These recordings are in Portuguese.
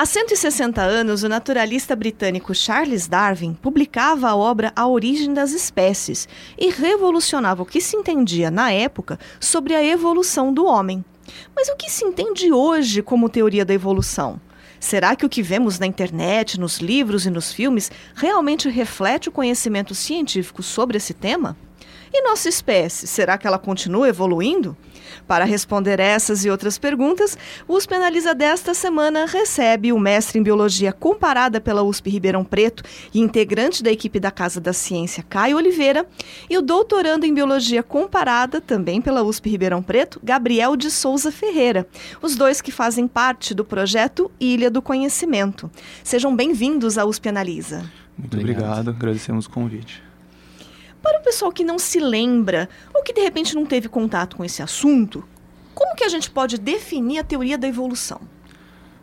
Há 160 anos, o naturalista britânico Charles Darwin publicava a obra A Origem das Espécies e revolucionava o que se entendia na época sobre a evolução do homem. Mas o que se entende hoje como teoria da evolução? Será que o que vemos na internet, nos livros e nos filmes realmente reflete o conhecimento científico sobre esse tema? E nossa espécie, será que ela continua evoluindo? Para responder essas e outras perguntas, o USP Analisa desta semana recebe o mestre em Biologia Comparada pela USP Ribeirão Preto e integrante da equipe da Casa da Ciência, Caio Oliveira, e o doutorando em Biologia Comparada, também pela USP Ribeirão Preto, Gabriel de Souza Ferreira, os dois que fazem parte do projeto Ilha do Conhecimento. Sejam bem-vindos à USP Analisa. Muito obrigado, obrigado. agradecemos o convite. Para o pessoal que não se lembra ou que de repente não teve contato com esse assunto, como que a gente pode definir a teoria da evolução?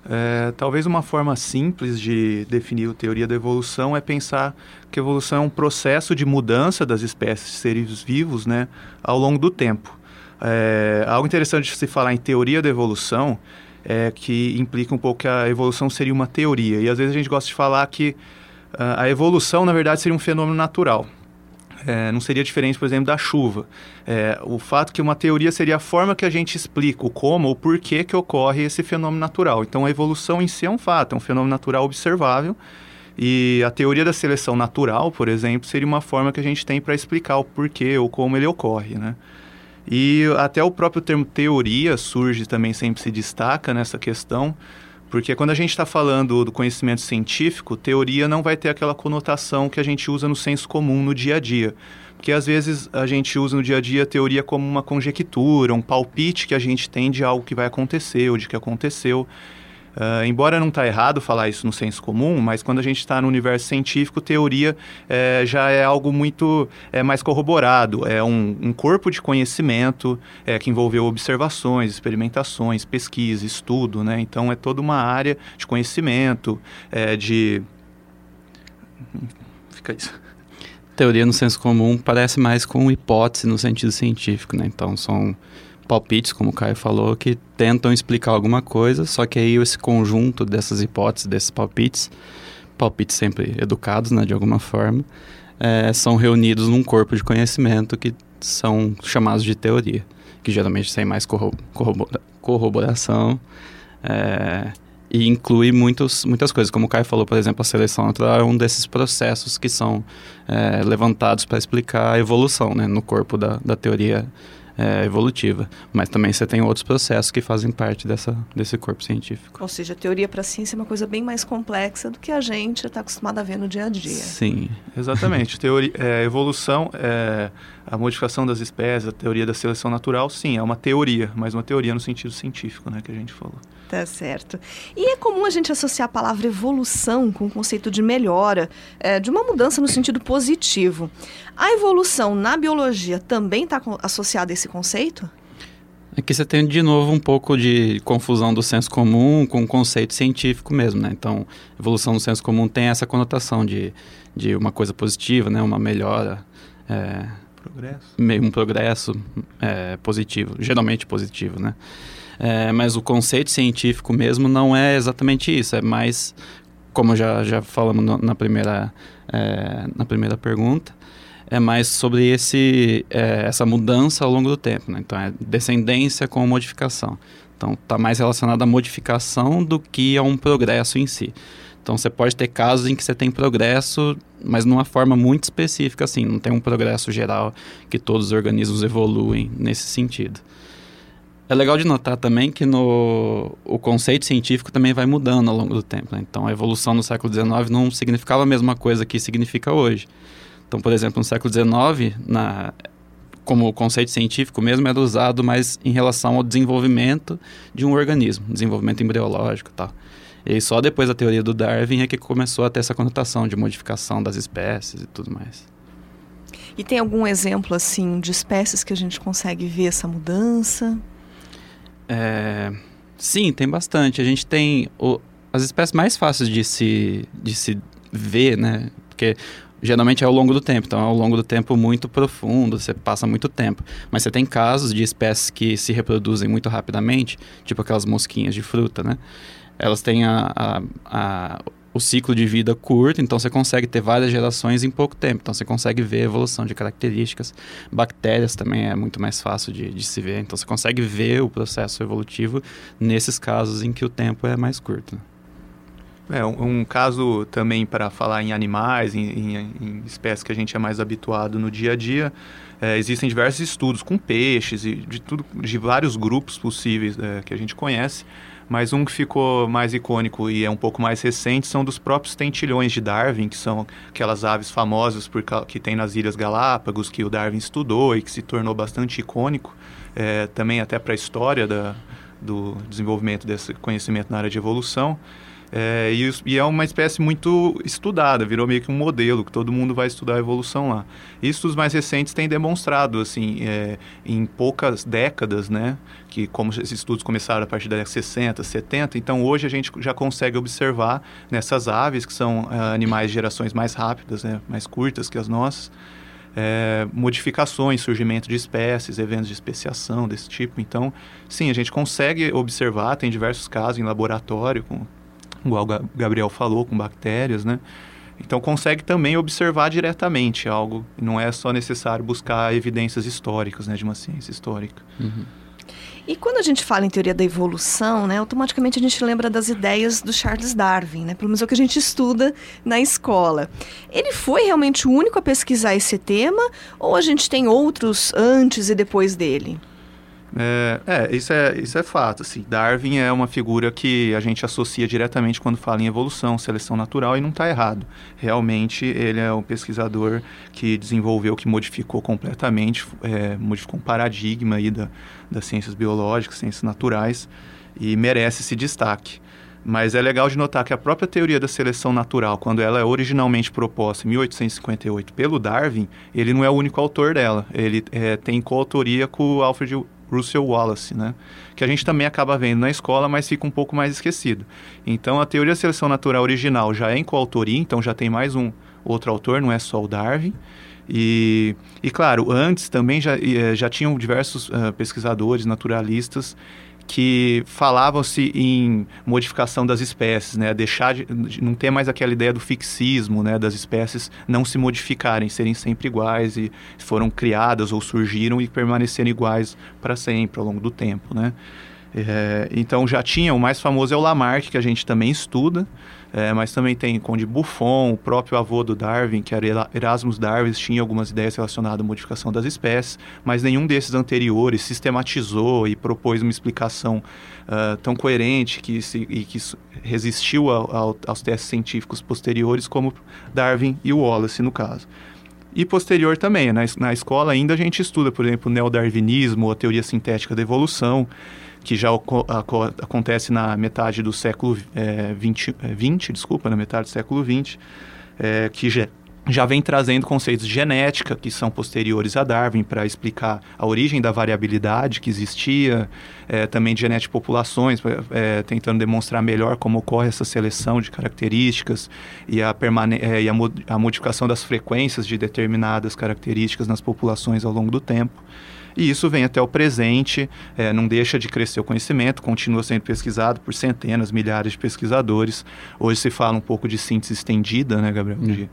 É, talvez uma forma simples de definir a teoria da evolução é pensar que a evolução é um processo de mudança das espécies de seres vivos né, ao longo do tempo. É, algo interessante de se falar em teoria da evolução é que implica um pouco que a evolução seria uma teoria. E às vezes a gente gosta de falar que uh, a evolução, na verdade, seria um fenômeno natural. É, não seria diferente, por exemplo, da chuva. É, o fato que uma teoria seria a forma que a gente explica o como ou porquê que ocorre esse fenômeno natural. Então, a evolução em si é um fato, é um fenômeno natural observável. E a teoria da seleção natural, por exemplo, seria uma forma que a gente tem para explicar o porquê ou como ele ocorre, né? E até o próprio termo teoria surge também, sempre se destaca nessa questão, porque quando a gente está falando do conhecimento científico, teoria não vai ter aquela conotação que a gente usa no senso comum no dia a dia. Porque às vezes a gente usa no dia a dia a teoria como uma conjectura, um palpite que a gente tem de algo que vai acontecer ou de que aconteceu. Uh, embora não está errado falar isso no senso comum, mas quando a gente está no universo científico, teoria é, já é algo muito é, mais corroborado. É um, um corpo de conhecimento é, que envolveu observações, experimentações, pesquisa, estudo. Né? Então, é toda uma área de conhecimento, de... Fica isso teoria no senso comum parece mais com hipótese no sentido científico, né? Então são palpites, como o Caio falou, que tentam explicar alguma coisa, só que aí esse conjunto dessas hipóteses, desses palpites, palpites sempre educados, né, de alguma forma, é, são reunidos num corpo de conhecimento que são chamados de teoria, que geralmente tem mais corro corrobora corroboração é, e inclui muitos, muitas coisas. Como o Caio falou, por exemplo, a seleção natural é um desses processos que são é, levantados para explicar a evolução né, no corpo da, da teoria é, evolutiva. Mas também você tem outros processos que fazem parte dessa, desse corpo científico. Ou seja, a teoria para a ciência é uma coisa bem mais complexa do que a gente está acostumado a ver no dia a dia. Sim, exatamente. teoria, é, evolução, é, a modificação das espécies, a teoria da seleção natural, sim, é uma teoria, mas uma teoria no sentido científico, né, que a gente falou. Tá certo. E é comum a gente associar a palavra evolução com o conceito de melhora, é, de uma mudança no sentido positivo. A evolução na biologia também está associada a esse conceito? Aqui você tem de novo um pouco de confusão do senso comum com o conceito científico mesmo, né? Então, evolução no senso comum tem essa conotação de, de uma coisa positiva, né? Uma melhora. É, progresso. Um progresso é, positivo, geralmente positivo, né? É, mas o conceito científico mesmo não é exatamente isso, é mais, como já, já falamos no, na, primeira, é, na primeira pergunta, é mais sobre esse, é, essa mudança ao longo do tempo. Né? Então, é descendência com modificação. Então, está mais relacionado à modificação do que a um progresso em si. Então, você pode ter casos em que você tem progresso, mas numa forma muito específica, assim, não tem um progresso geral que todos os organismos evoluem nesse sentido. É legal de notar também que no, o conceito científico também vai mudando ao longo do tempo. Né? Então, a evolução no século XIX não significava a mesma coisa que significa hoje. Então, por exemplo, no século XIX, na, como conceito científico mesmo, era usado mais em relação ao desenvolvimento de um organismo, desenvolvimento embriológico e tal. E só depois da teoria do Darwin é que começou a ter essa conotação de modificação das espécies e tudo mais. E tem algum exemplo assim de espécies que a gente consegue ver essa mudança? É, sim, tem bastante. A gente tem o, as espécies mais fáceis de se, de se ver, né? Porque geralmente é ao longo do tempo, então é ao longo do tempo muito profundo, você passa muito tempo. Mas você tem casos de espécies que se reproduzem muito rapidamente, tipo aquelas mosquinhas de fruta, né? Elas têm a, a, a o ciclo de vida curto, então você consegue ter várias gerações em pouco tempo. Então você consegue ver a evolução de características. Bactérias também é muito mais fácil de, de se ver, então você consegue ver o processo evolutivo nesses casos em que o tempo é mais curto. É, um, um caso também para falar em animais, em, em, em, espécies que a gente é mais habituado no dia a dia, é, existem diversos estudos com peixes e de, tudo, de vários grupos possíveis é, que a gente conhece, mas um que ficou mais icônico e é um pouco mais recente são dos próprios tentilhões de Darwin, que são aquelas aves famosas por, que tem nas Ilhas Galápagos, que o Darwin estudou e que se tornou bastante icônico, é, também até para a história da, do desenvolvimento desse conhecimento na área de evolução. É, e, e, é uma espécie muito estudada, virou meio que um modelo, que todo mundo vai estudar a evolução lá. Estudos mais recentes têm demonstrado, assim, é, em poucas décadas, né, que como esses estudos começaram a partir da década de 60, 70, então hoje a gente já consegue observar nessas aves, que são é, animais de gerações mais rápidas, né, mais curtas que as nossas, é, modificações, surgimento de espécies, eventos de especiação desse tipo. Então, sim, a gente consegue observar, tem diversos casos em laboratório, com igual o Gabriel falou, com bactérias, né? Então consegue também observar diretamente algo, não é só necessário buscar evidências históricas, né, de uma ciência histórica. Uhum. E quando a gente fala em teoria da evolução, né, automaticamente a gente lembra das ideias do Charles Darwin, né? Pelo menos é o que a gente estuda na escola. Ele foi realmente o único a pesquisar esse tema ou a gente tem outros antes e depois dele? É, é, isso é, isso é fato. Assim. Darwin é uma figura que a gente associa diretamente quando fala em evolução, seleção natural, e não está errado. Realmente, ele é um pesquisador que desenvolveu, que modificou completamente, é, modificou um paradigma aí da, das ciências biológicas, ciências naturais, e merece esse destaque. Mas é legal de notar que a própria teoria da seleção natural, quando ela é originalmente proposta em 1858 pelo Darwin, ele não é o único autor dela. Ele é, tem coautoria com Alfred Russell Wallace, né? Que a gente também acaba vendo na escola, mas fica um pouco mais esquecido. Então, a teoria da seleção natural original já é em coautoria, então já tem mais um outro autor, não é só o Darwin. E, e claro, antes também já, eh, já tinham diversos uh, pesquisadores, naturalistas, que falavam-se em modificação das espécies, né? Deixar de, de, não ter mais aquela ideia do fixismo, né? Das espécies não se modificarem, serem sempre iguais e foram criadas ou surgiram e permanecerem iguais para sempre ao longo do tempo, né? É, então já tinha, o mais famoso é o Lamarck, que a gente também estuda, é, mas também tem Conde Buffon, o próprio avô do Darwin, que era Erasmus Darwin, tinha algumas ideias relacionadas à modificação das espécies, mas nenhum desses anteriores sistematizou e propôs uma explicação uh, tão coerente que, se, e que resistiu ao, ao, aos testes científicos posteriores, como Darwin e Wallace, no caso. E posterior também, na, na escola ainda a gente estuda, por exemplo, o neodarwinismo, a teoria sintética da evolução, que já acontece na metade do século é, 20, 20, desculpa, na metade do século 20, é, que já, já vem trazendo conceitos de genética que são posteriores a Darwin para explicar a origem da variabilidade que existia, é, também de genética de populações, é, tentando demonstrar melhor como ocorre essa seleção de características e, a, é, e a, a modificação das frequências de determinadas características nas populações ao longo do tempo. E isso vem até o presente, é, não deixa de crescer o conhecimento, continua sendo pesquisado por centenas, milhares de pesquisadores. Hoje se fala um pouco de síntese estendida, né, Gabriel? Hum. De,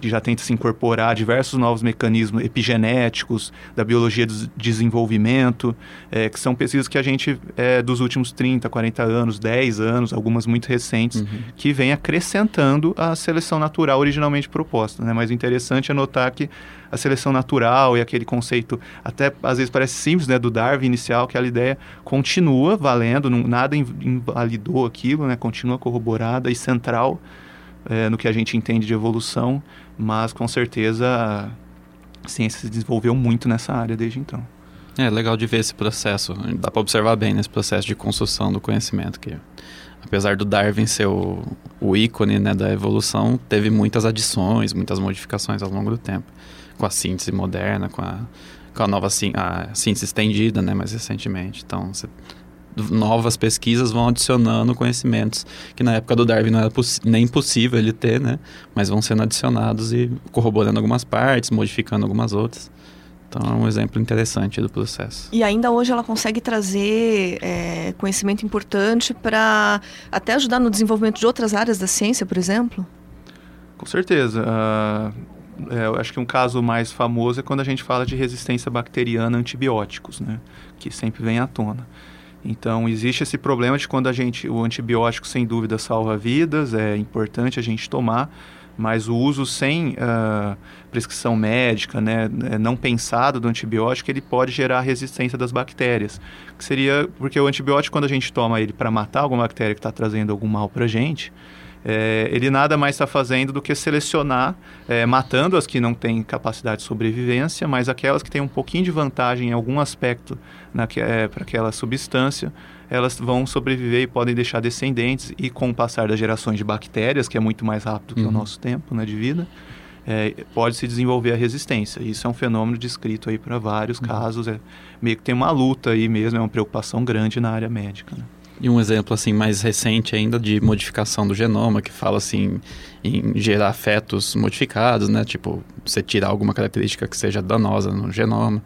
que já tenta se incorporar diversos novos mecanismos epigenéticos, da biologia do desenvolvimento, é, que são pesquisas que a gente, é, dos últimos 30, 40 anos, 10 anos, algumas muito recentes, uhum. que vem acrescentando a seleção natural originalmente proposta. Né? Mas o interessante é notar que a seleção natural e aquele conceito, até às vezes parece simples, né, do Darwin inicial, aquela ideia continua valendo, não, nada invalidou aquilo, né, continua corroborada e central é, no que a gente entende de evolução, mas com certeza a ciência se desenvolveu muito nessa área desde então. É legal de ver esse processo, dá para observar bem nesse processo de construção do conhecimento que apesar do Darwin ser o, o ícone né, da evolução, teve muitas adições, muitas modificações ao longo do tempo com a síntese moderna, com a, com a nova a síntese estendida, né, mais recentemente. Então, você, novas pesquisas vão adicionando conhecimentos que na época do Darwin não era nem possível ele ter, né, mas vão sendo adicionados e corroborando algumas partes, modificando algumas outras. Então é um exemplo interessante do processo. E ainda hoje ela consegue trazer é, conhecimento importante para até ajudar no desenvolvimento de outras áreas da ciência, por exemplo? Com certeza. Uh, é, eu acho que um caso mais famoso é quando a gente fala de resistência bacteriana a antibióticos, né? Que sempre vem à tona. Então, existe esse problema de quando a gente, o antibiótico sem dúvida salva vidas, é importante a gente tomar, mas o uso sem uh, prescrição médica, né, é, não pensado do antibiótico, ele pode gerar resistência das bactérias. Que seria porque o antibiótico, quando a gente toma ele para matar alguma bactéria que está trazendo algum mal para a gente, é, ele nada mais está fazendo do que selecionar, é, matando as que não têm capacidade de sobrevivência, mas aquelas que têm um pouquinho de vantagem em algum aspecto é, para aquela substância, elas vão sobreviver e podem deixar descendentes e com o passar das gerações de bactérias, que é muito mais rápido que uhum. o nosso tempo né, de vida, é, pode se desenvolver a resistência. Isso é um fenômeno descrito aí para vários uhum. casos, é, meio que tem uma luta aí mesmo, é uma preocupação grande na área médica. Né? E um exemplo assim mais recente ainda de modificação do genoma, que fala assim em gerar fetos modificados, né? Tipo, você tirar alguma característica que seja danosa no genoma.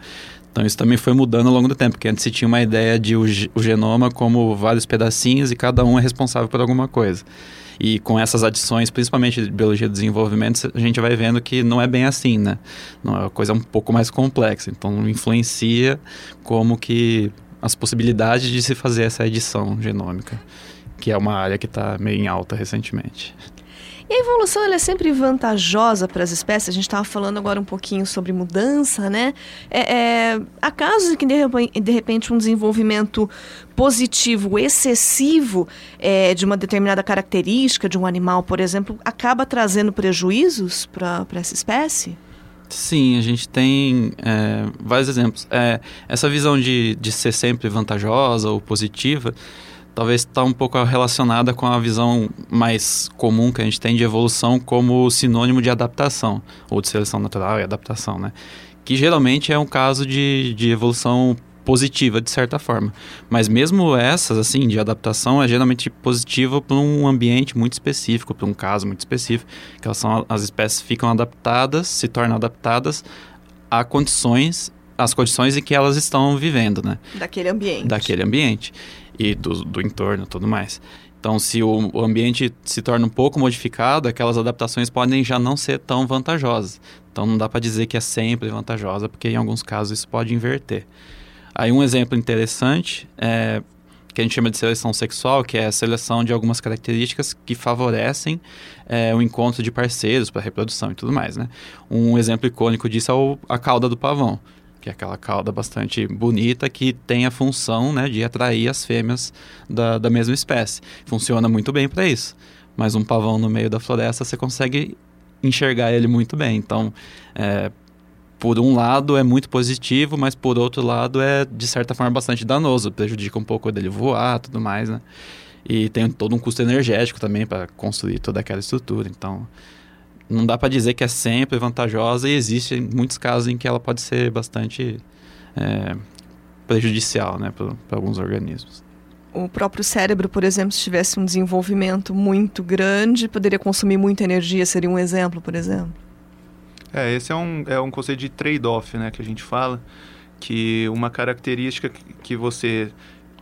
Então isso também foi mudando ao longo do tempo, porque antes se tinha uma ideia de o, o genoma como vários pedacinhos e cada um é responsável por alguma coisa. E com essas adições, principalmente de biologia do desenvolvimento, a gente vai vendo que não é bem assim, né? Não, é uma coisa um pouco mais complexa. Então influencia como que as possibilidades de se fazer essa edição genômica, que é uma área que está meio em alta recentemente. E a evolução ela é sempre vantajosa para as espécies. A gente estava falando agora um pouquinho sobre mudança, né? É, é, há casos em que de repente um desenvolvimento positivo excessivo é, de uma determinada característica de um animal, por exemplo, acaba trazendo prejuízos para essa espécie? Sim, a gente tem é, vários exemplos. É, essa visão de, de ser sempre vantajosa ou positiva talvez está um pouco relacionada com a visão mais comum que a gente tem de evolução como sinônimo de adaptação, ou de seleção natural e adaptação, né? Que geralmente é um caso de, de evolução positiva de certa forma. Mas mesmo essas, assim, de adaptação, é geralmente positiva para um ambiente muito específico, para um caso muito específico, que elas são, as espécies ficam adaptadas, se tornam adaptadas a condições, as condições em que elas estão vivendo, né? Daquele ambiente. Daquele ambiente e do, do entorno tudo mais. Então, se o, o, ambiente se torna um pouco modificado, aquelas adaptações podem já não ser tão vantajosas. Então, não dá para dizer que é sempre vantajosa, porque em alguns casos isso pode inverter. Aí, um exemplo interessante é que a gente chama de seleção sexual, que é a seleção de algumas características que favorecem é, o encontro de parceiros para reprodução e tudo mais, né? Um exemplo icônico disso é o, a cauda do pavão que é aquela cauda bastante bonita que tem a função né, de atrair as fêmeas da, da mesma espécie. Funciona muito bem para isso. Mas um pavão no meio da floresta você consegue enxergar ele muito bem. Então, é, por um lado é muito positivo, mas por outro lado é de certa forma bastante danoso, prejudica um pouco dele voar, tudo mais, né? E tem todo um custo energético também para construir toda aquela estrutura. Então, não dá para dizer que é sempre vantajosa e existem muitos casos em que ela pode ser bastante é, prejudicial né, para alguns organismos. O próprio cérebro, por exemplo, se tivesse um desenvolvimento muito grande, poderia consumir muita energia, seria um exemplo, por exemplo? É, esse é um, é um conceito de trade-off né, que a gente fala, que uma característica que você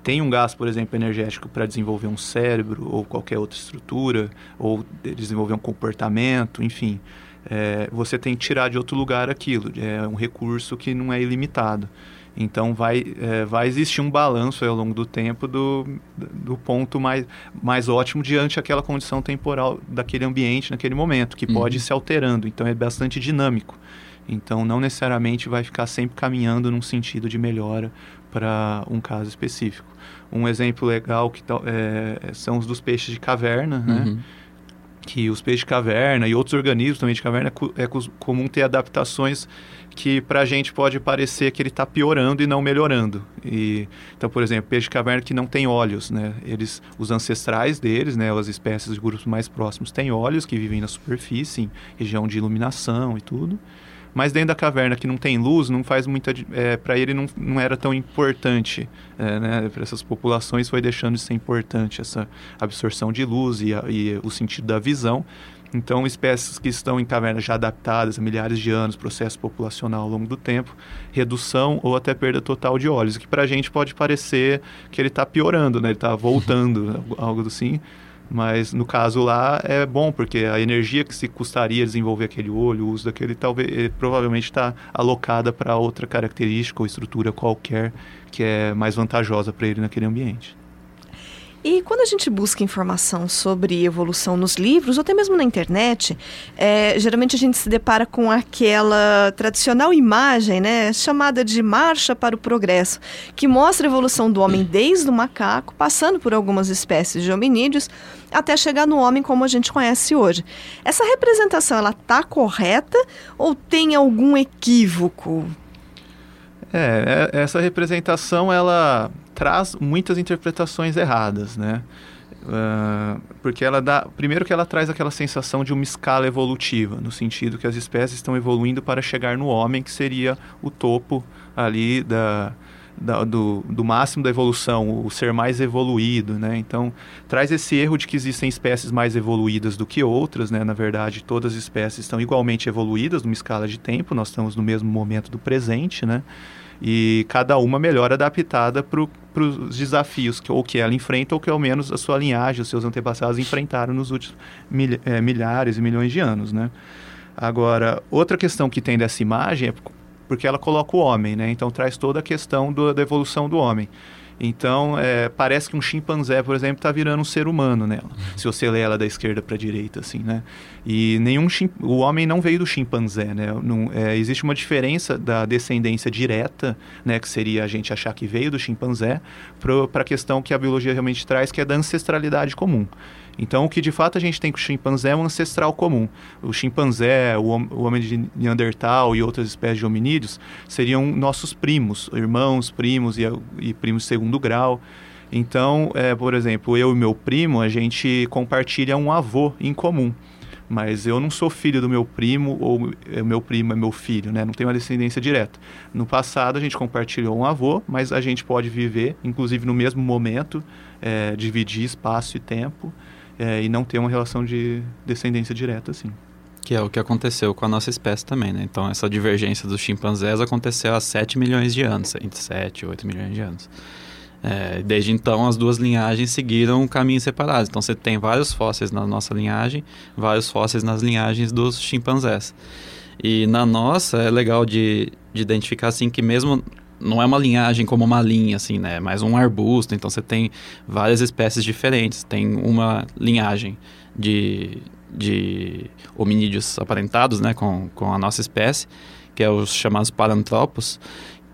tem um gasto, por exemplo, energético para desenvolver um cérebro ou qualquer outra estrutura, ou desenvolver um comportamento, enfim, é, você tem que tirar de outro lugar aquilo. É um recurso que não é ilimitado. Então vai, é, vai existir um balanço ao longo do tempo do, do ponto mais, mais ótimo diante aquela condição temporal daquele ambiente naquele momento, que uhum. pode ir se alterando. Então é bastante dinâmico. Então não necessariamente vai ficar sempre caminhando num sentido de melhora para um caso específico. Um exemplo legal que é, são os dos peixes de caverna, né? uhum. Que os peixes de caverna e outros organismos também de caverna é comum ter adaptações que para a gente pode parecer que ele está piorando e não melhorando. E, então, por exemplo, peixe de caverna que não tem olhos, né? Eles, os ancestrais deles, né, as espécies de grupos mais próximos têm olhos que vivem na superfície, em região de iluminação e tudo mas dentro da caverna que não tem luz, não faz muita. É, para ele não, não era tão importante. É, né? Para essas populações foi deixando de ser importante essa absorção de luz e, a, e o sentido da visão. Então, espécies que estão em cavernas já adaptadas há milhares de anos, processo populacional ao longo do tempo, redução ou até perda total de óleos, que para a gente pode parecer que ele está piorando, né? ele está voltando, algo assim. Mas no caso lá é bom, porque a energia que se custaria desenvolver aquele olho, o uso daquele, talvez eh, provavelmente está alocada para outra característica ou estrutura qualquer que é mais vantajosa para ele naquele ambiente. E quando a gente busca informação sobre evolução nos livros, ou até mesmo na internet, é, geralmente a gente se depara com aquela tradicional imagem, né, chamada de marcha para o progresso, que mostra a evolução do homem desde o macaco, passando por algumas espécies de hominídeos, até chegar no homem como a gente conhece hoje. Essa representação, ela está correta ou tem algum equívoco? É, é essa representação, ela traz muitas interpretações erradas, né? Uh, porque ela dá. Primeiro que ela traz aquela sensação de uma escala evolutiva, no sentido que as espécies estão evoluindo para chegar no homem, que seria o topo ali da, da, do, do máximo da evolução, o ser mais evoluído, né? Então, traz esse erro de que existem espécies mais evoluídas do que outras, né? Na verdade, todas as espécies estão igualmente evoluídas numa escala de tempo, nós estamos no mesmo momento do presente, né? e cada uma melhor adaptada para os desafios que ou que ela enfrenta ou que ao menos a sua linhagem, os seus antepassados enfrentaram nos últimos é, milhares e milhões de anos, né? Agora, outra questão que tem dessa imagem é porque ela coloca o homem, né? Então traz toda a questão do, da evolução do homem. Então, é, parece que um chimpanzé, por exemplo, está virando um ser humano nela. Uhum. Se você lê ela da esquerda para a direita, assim, né? E nenhum o homem não veio do chimpanzé, né? Não, é, existe uma diferença da descendência direta, né? Que seria a gente achar que veio do chimpanzé, para a questão que a biologia realmente traz, que é da ancestralidade comum. Então, o que de fato a gente tem com o chimpanzé é um ancestral comum. O chimpanzé, o, o homem de Neandertal e outras espécies de hominídeos seriam nossos primos, irmãos, primos e, e primos de segundo grau. Então, é, por exemplo, eu e meu primo, a gente compartilha um avô em comum. Mas eu não sou filho do meu primo ou é, meu primo é meu filho, né? Não tem uma descendência direta. No passado a gente compartilhou um avô, mas a gente pode viver, inclusive no mesmo momento, é, dividir espaço e tempo é, e não ter uma relação de descendência direta, assim. Que é o que aconteceu com a nossa espécie também, né? Então, essa divergência dos chimpanzés aconteceu há 7 milhões de anos, entre 7 e 8 milhões de anos. É, desde então, as duas linhagens seguiram caminhos separados. Então, você tem vários fósseis na nossa linhagem, vários fósseis nas linhagens dos chimpanzés. E na nossa, é legal de, de identificar, assim, que mesmo não é uma linhagem como uma linha, assim, né? É mais um arbusto. Então você tem várias espécies diferentes. Tem uma linhagem de, de hominídeos aparentados, né? Com, com a nossa espécie, que é os chamados parantropos,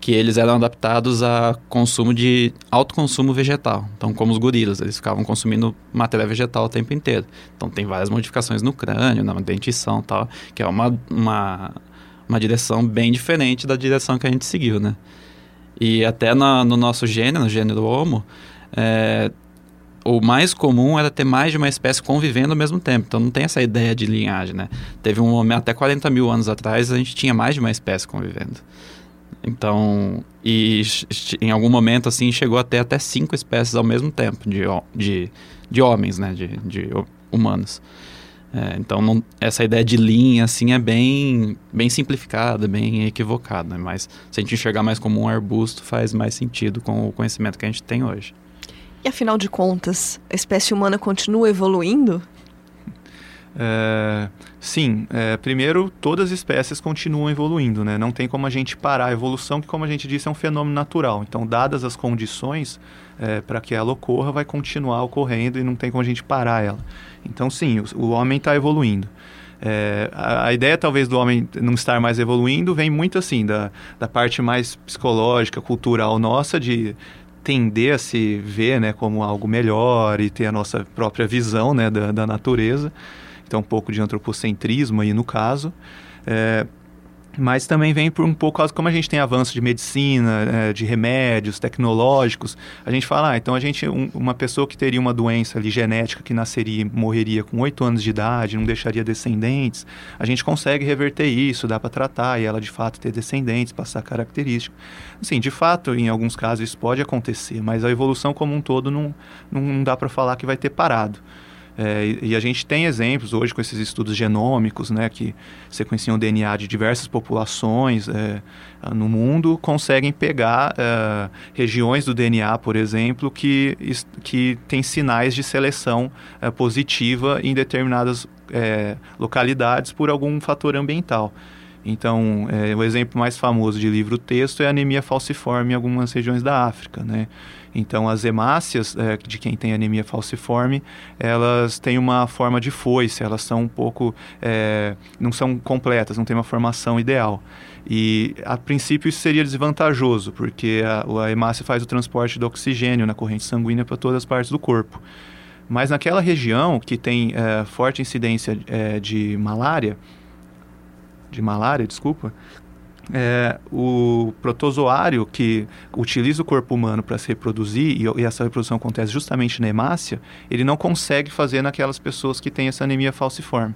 que eles eram adaptados a consumo de alto consumo vegetal. Então, como os gorilas, eles ficavam consumindo matéria vegetal o tempo inteiro. Então, tem várias modificações no crânio, na dentição tal, que é uma, uma, uma direção bem diferente da direção que a gente seguiu, né? E até na, no nosso gênero, no gênero Homo, é, o mais comum era ter mais de uma espécie convivendo ao mesmo tempo. Então não tem essa ideia de linhagem, né? Teve um momento, até 40 mil anos atrás, a gente tinha mais de uma espécie convivendo. Então, e em algum momento, assim, chegou até até cinco espécies ao mesmo tempo de, de, de homens, né? De, de humanos. É, então, não, essa ideia de linha, assim, é bem, bem simplificada, bem equivocada. Né? Mas se a gente enxergar mais como um arbusto, faz mais sentido com o conhecimento que a gente tem hoje. E afinal de contas, a espécie humana continua evoluindo? É, sim, é, primeiro, todas as espécies continuam evoluindo, né? Não tem como a gente parar a evolução, que como a gente disse, é um fenômeno natural. Então, dadas as condições é, para que ela ocorra, vai continuar ocorrendo e não tem como a gente parar ela. Então, sim, o, o homem está evoluindo. É, a, a, ideia talvez do homem não estar mais evoluindo vem muito assim da, da parte mais psicológica, cultural nossa de tender a se ver né, como algo melhor e ter a nossa própria visão né, da, da natureza. Então um pouco de antropocentrismo aí no caso. É, mas também vem por um pouco, como a gente tem avanço de medicina, é, de remédios tecnológicos, a gente fala, ah, então a gente, um, uma pessoa que teria uma doença ali genética que nasceria morreria com 8 anos de idade, não deixaria descendentes, a gente consegue reverter isso, dá para tratar e ela de fato ter descendentes, passar características. Assim, de fato, em alguns casos isso pode acontecer, mas a evolução como um todo não, não dá para falar que vai ter parado. É, e a gente tem exemplos hoje com esses estudos genômicos, né, que sequenciam o DNA de diversas populações é, no mundo, conseguem pegar é, regiões do DNA, por exemplo, que, que têm sinais de seleção é, positiva em determinadas é, localidades por algum fator ambiental. Então, é, o exemplo mais famoso de livro-texto é anemia falciforme em algumas regiões da África, né? Então, as hemácias é, de quem tem anemia falciforme, elas têm uma forma de foice, elas são um pouco, é, não são completas, não têm uma formação ideal. E, a princípio, isso seria desvantajoso, porque a, a hemácia faz o transporte do oxigênio na corrente sanguínea para todas as partes do corpo. Mas naquela região que tem é, forte incidência é, de malária, de malária, desculpa, é, o protozoário que utiliza o corpo humano para se reproduzir, e, e, essa reprodução acontece justamente na hemácia, ele não consegue fazer naquelas pessoas que têm essa anemia falciforme,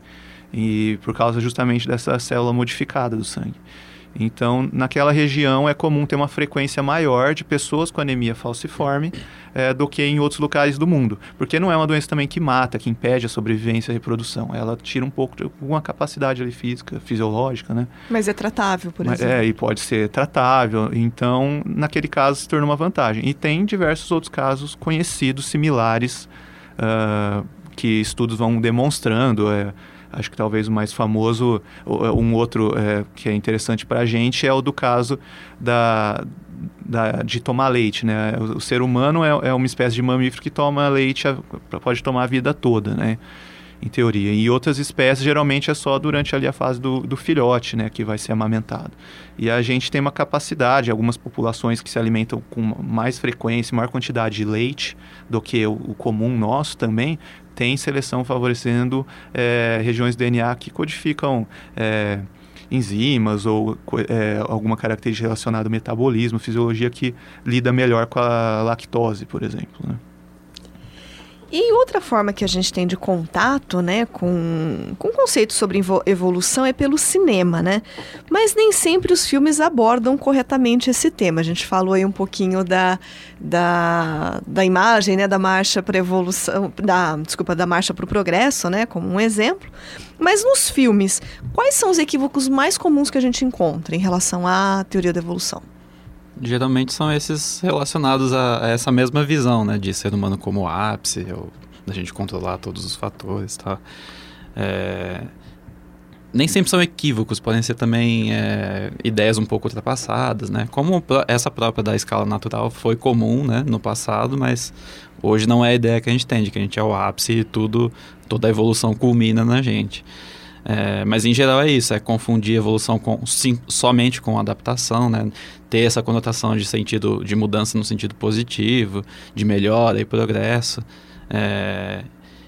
e por causa justamente dessa célula modificada do sangue. Então, naquela região é comum ter uma frequência maior de pessoas com anemia falciforme é, do que em outros locais do mundo. Porque não é uma doença também que mata, que impede a sobrevivência e a reprodução. Ela tira um pouco de alguma capacidade ali física, fisiológica, né? Mas é tratável, por Mas, exemplo. É, e pode ser tratável. Então, naquele caso, se torna uma vantagem. E tem diversos outros casos conhecidos, similares, uh, que estudos vão demonstrando. É, Acho que talvez o mais famoso, é, um outro é, que é interessante para a gente é o do caso da, da, de tomar leite, né? O, o ser humano é, é, uma espécie de mamífero que toma leite, a, pode tomar a vida toda, né? Em teoria. E outras espécies, geralmente, é só durante ali a fase do, do filhote, né? Que vai ser amamentado. E a gente tem uma capacidade, algumas populações que se alimentam com mais frequência, maior quantidade de leite do que o, o comum nosso também, tem seleção favorecendo é, regiões do DNA que codificam é, enzimas ou é, alguma característica relacionada ao metabolismo, fisiologia que lida melhor com a lactose, por exemplo. Né? E outra forma que a gente tem de contato, né, com, com conceitos sobre evolução é pelo cinema, né? Mas nem sempre os filmes abordam corretamente esse tema. A gente falou aí um pouquinho da, da, da imagem, né, da marcha para evolução, da, desculpa, da marcha para o progresso, né, como um exemplo. Mas nos filmes, quais são os equívocos mais comuns que a gente encontra em relação à teoria da evolução? Geralmente são esses relacionados a, a, essa mesma visão, né? De ser humano como ápice, ou da gente controlar todos os fatores, tá? É, nem sempre são equívocos, podem ser também é, ideias um pouco ultrapassadas, né? Como essa própria da escala natural foi comum, né, no passado, mas hoje não é a ideia que a gente tem, de que a gente é o ápice e tudo, toda a evolução culmina na gente. É, mas em geral é isso, é confundir evolução com, sim, somente com adaptação, né? ter essa conotação de sentido de mudança no sentido positivo, de melhora e progresso. É,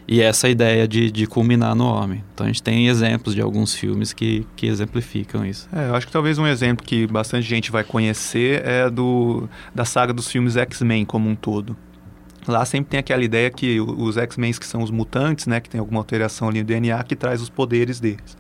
e essa ideia de, de culminar no homem. Então a gente tem exemplos de alguns filmes que, que exemplificam isso. É, eu acho que talvez um exemplo que bastante gente vai conhecer é do da saga dos filmes X-Men como um todo. Lá sempre tem aquela ideia que os X-Men, que são os mutantes, né, que tem alguma alteração ali no DNA, que traz os poderes deles.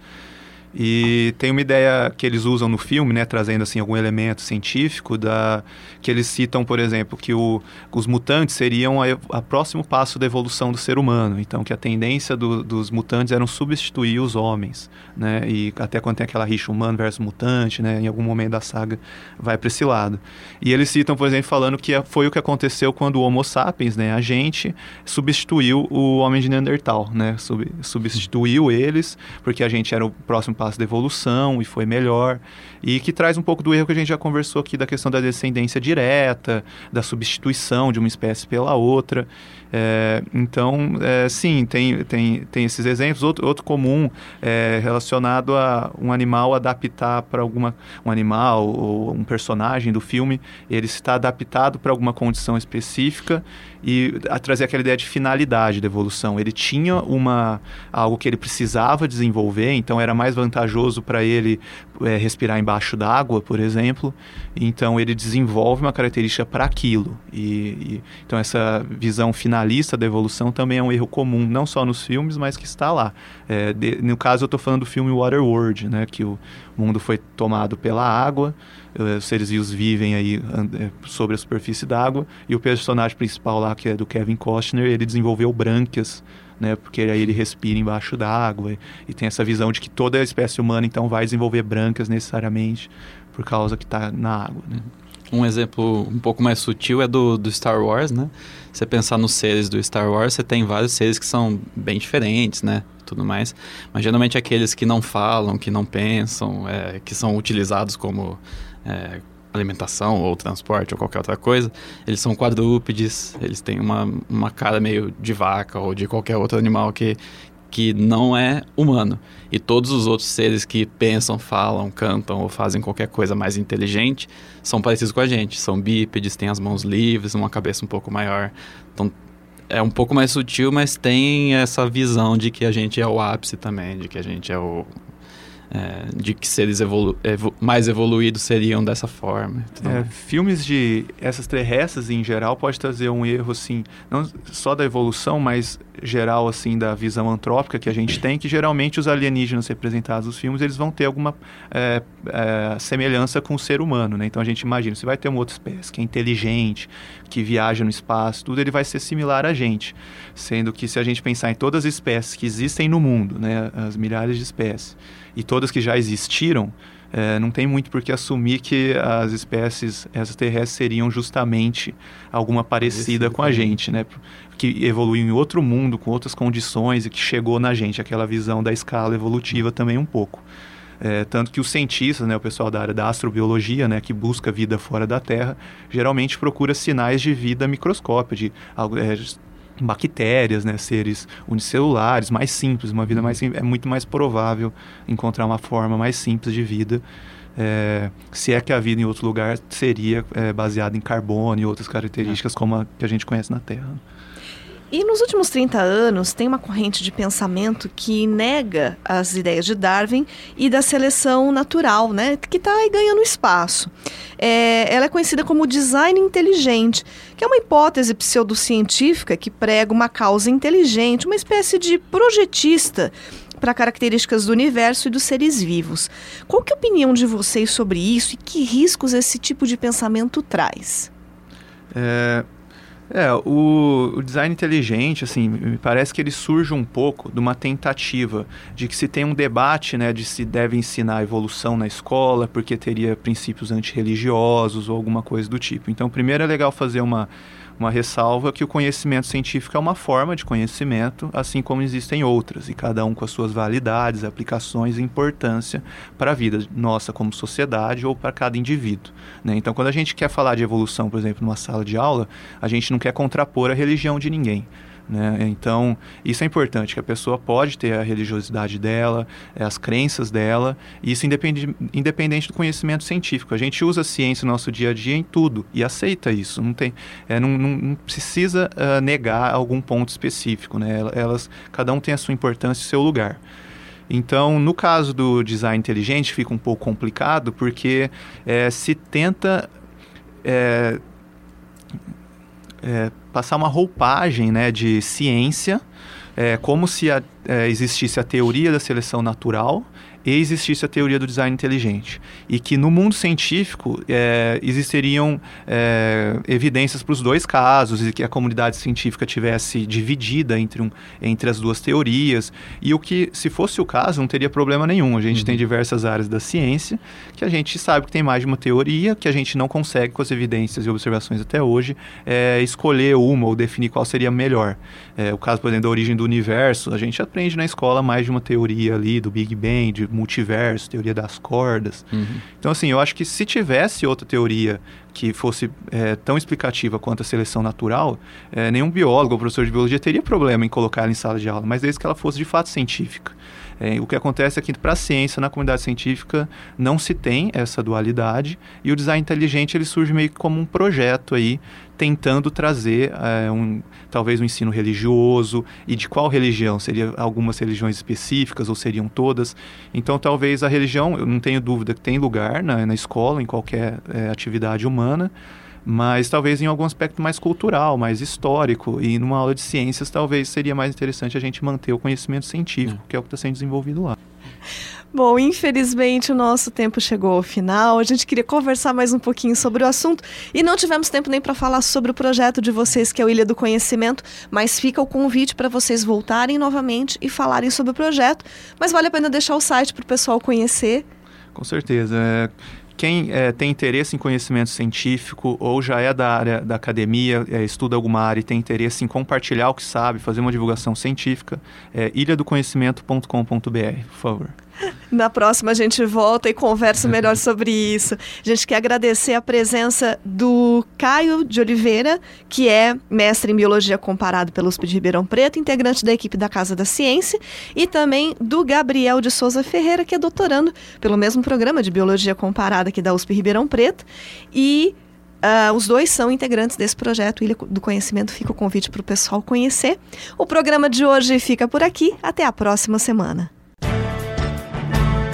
E tem uma ideia que eles usam no filme, né, trazendo assim algum elemento científico da que eles citam, por exemplo, que o, os mutantes seriam a, próximo passo da evolução do ser humano. Então, que a tendência do, dos mutantes era substituir os homens, né? E até quando tem aquela rixa humano versus mutante, né, em algum momento da saga vai para esse lado. E eles citam, por exemplo, falando que foi o que aconteceu quando o Homo sapiens, né, a gente substituiu o homem de Neandertal, né? Sub, substituiu eles porque a gente era o próximo passo da evolução e foi melhor. E que traz um pouco do erro que a gente já conversou aqui da questão da descendência direta, da substituição de uma espécie pela outra. É, então, é, sim, tem, tem, tem esses exemplos. Outro, outro comum é relacionado a um animal adaptar para alguma. Um animal ou um personagem do filme, ele está adaptado para alguma condição específica e a trazer aquela ideia de finalidade da evolução. Ele tinha uma algo que ele precisava desenvolver, então era mais vantajoso para ele é, respirar embaixo d'água, por exemplo. Então ele desenvolve uma característica para aquilo. E, e, então essa visão finalista da evolução também é um erro comum, não só nos filmes, mas que está lá. É, de, no caso eu estou falando do filme Waterworld, né, que o mundo foi tomado pela água, eh, os seres vivos vivem aí eh, sobre a superfície d'água e o personagem principal lá que é do Kevin Costner ele desenvolveu brânquias né? Porque aí ele respira embaixo d'água e, e, tem essa visão de que toda a espécie humana então vai desenvolver brancas necessariamente por causa que está na água, né? Um exemplo um pouco mais sutil é do, do Star Wars, né? Você pensar nos seres do Star Wars, você tem vários seres que são bem diferentes, né? Tudo mais. Mas geralmente aqueles que não falam, que não pensam, é, que são utilizados como é, alimentação ou transporte ou qualquer outra coisa, eles são quadrúpedes, eles têm uma, uma cara meio de vaca ou de qualquer outro animal que, que não é humano. E todos os outros seres que pensam, falam, cantam ou fazem qualquer coisa mais inteligente são parecidos com a gente. São bípedes, têm as mãos livres, uma cabeça um pouco maior. Então é um pouco mais sutil, mas tem essa visão de que a gente é o ápice também, de que a gente é o, é, de que seres evolu evo mais evoluídos seriam dessa forma. Então... É, filmes de essas terrestres em geral pode trazer um erro assim, não só da evolução, mas geral assim da visão antrópica que a gente tem, que geralmente os alienígenas representados nos filmes eles vão ter alguma é, é, semelhança com o ser humano, né? Então a gente imagina, você vai ter uma outra espécie que é inteligente, que viaja no espaço, tudo ele vai ser similar a gente, sendo que se a gente pensar em todas as espécies que existem no mundo, né, as milhares de espécies e todas que já existiram, é, não tem muito por que assumir que as espécies extraterrestres seriam justamente alguma parecida com a gente, né? Que evoluiu em outro mundo, com outras condições e que chegou na gente, aquela visão da escala evolutiva também um pouco. É, tanto que os cientistas, né, o pessoal da área da astrobiologia, né, que busca vida fora da Terra, geralmente procura sinais de vida microscópia, de é, bactérias, né, seres unicelulares, mais simples, uma vida mais simples, é muito mais provável encontrar uma forma mais simples de vida. É, se é que a vida em outro lugar seria é, baseada em carbono e outras características é. como a que a gente conhece na Terra. E nos últimos 30 anos, tem uma corrente de pensamento que nega as ideias de Darwin e da seleção natural, né, que está aí ganhando espaço. É, ela é conhecida como design inteligente, que é uma hipótese pseudocientífica que prega uma causa inteligente, uma espécie de projetista para características do universo e dos seres vivos. Qual que é a opinião de vocês sobre isso e que riscos esse tipo de pensamento traz? É, é, o, o, design inteligente, assim, me parece que ele surge um pouco de uma tentativa de que se tem um debate, né, de se deve ensinar a evolução na escola, porque teria princípios antirreligiosos ou alguma coisa do tipo. Então, primeiro é legal fazer uma uma ressalva que o conhecimento científico é uma forma de conhecimento, assim como existem outras, e cada um com as suas validades, aplicações e importância para a vida nossa como sociedade ou para cada indivíduo. Né? Então, quando a gente quer falar de evolução, por exemplo, numa sala de aula, a gente não quer contrapor a religião de ninguém. Né? Então, isso é importante, que a pessoa pode ter a religiosidade dela, é, as crenças dela, e isso independe, independente do conhecimento científico. A gente usa a ciência no nosso dia a dia em tudo e aceita isso. Não, tem, é, não, não, não, precisa uh, negar algum ponto específico. Né? Elas, cada um tem a sua importância e seu lugar. Então, no caso do design inteligente, fica um pouco complicado, porque é, se tenta é, é, passar uma roupagem né, de ciência, é, como se a, é, existisse a teoria da seleção natural existisse a teoria do design inteligente. E que no mundo científico é, existiriam é, evidências para os dois casos e que a comunidade científica tivesse dividida entre, um, entre as duas teorias. E o que, se fosse o caso, não teria problema nenhum. A gente uhum. tem diversas áreas da ciência que a gente sabe que tem mais de uma teoria, que a gente não consegue, com as evidências e observações até hoje, é, escolher uma ou definir qual seria melhor. É, o caso, por exemplo, da origem do universo, a gente aprende na escola mais de uma teoria ali, do Big Bang, de multiverso, teoria das cordas. Uhum. Então, assim, eu acho que se tivesse outra teoria que fosse é, tão explicativa quanto a seleção natural, é, nenhum biólogo ou professor de biologia teria problema em colocar ela em sala de aula, mas desde que ela fosse de fato científica. É, o que acontece é que para a ciência, na comunidade científica, não se tem essa dualidade e o design inteligente ele surge meio que como um projeto aí, tentando trazer é, um, talvez um ensino religioso e de qual religião? Seria algumas religiões específicas ou seriam todas? Então talvez a religião, eu não tenho dúvida que tem lugar na, na escola, em qualquer é, atividade humana, mas talvez em algum aspecto mais cultural, mais histórico. E numa aula de ciências, talvez seria mais interessante a gente manter o conhecimento científico, é. que é o que está sendo desenvolvido lá. Bom, infelizmente o nosso tempo chegou ao final. A gente queria conversar mais um pouquinho sobre o assunto e não tivemos tempo nem para falar sobre o projeto de vocês, que é o Ilha do Conhecimento, mas fica o convite para vocês voltarem novamente e falarem sobre o projeto. Mas vale a pena deixar o site para o pessoal conhecer. Com certeza. É quem é, tem interesse em conhecimento científico ou já é da área da academia, é, estuda alguma área e tem interesse em compartilhar o que sabe, fazer uma divulgação científica, é ilhadoconhecimento.com.br, por favor. Na próxima a gente volta e conversa melhor sobre isso. A gente quer agradecer a presença do Caio de Oliveira, que é mestre em Biologia Comparado pelo USP de Ribeirão Preto, integrante da equipe da Casa da Ciência, e também do Gabriel de Souza Ferreira, que é doutorando pelo mesmo programa de Biologia Comparada aqui da USP Ribeirão Preto. E Uh, os dois são integrantes desse projeto Ilha do Conhecimento. Fica o convite para o pessoal conhecer. O programa de hoje fica por aqui. Até a próxima semana.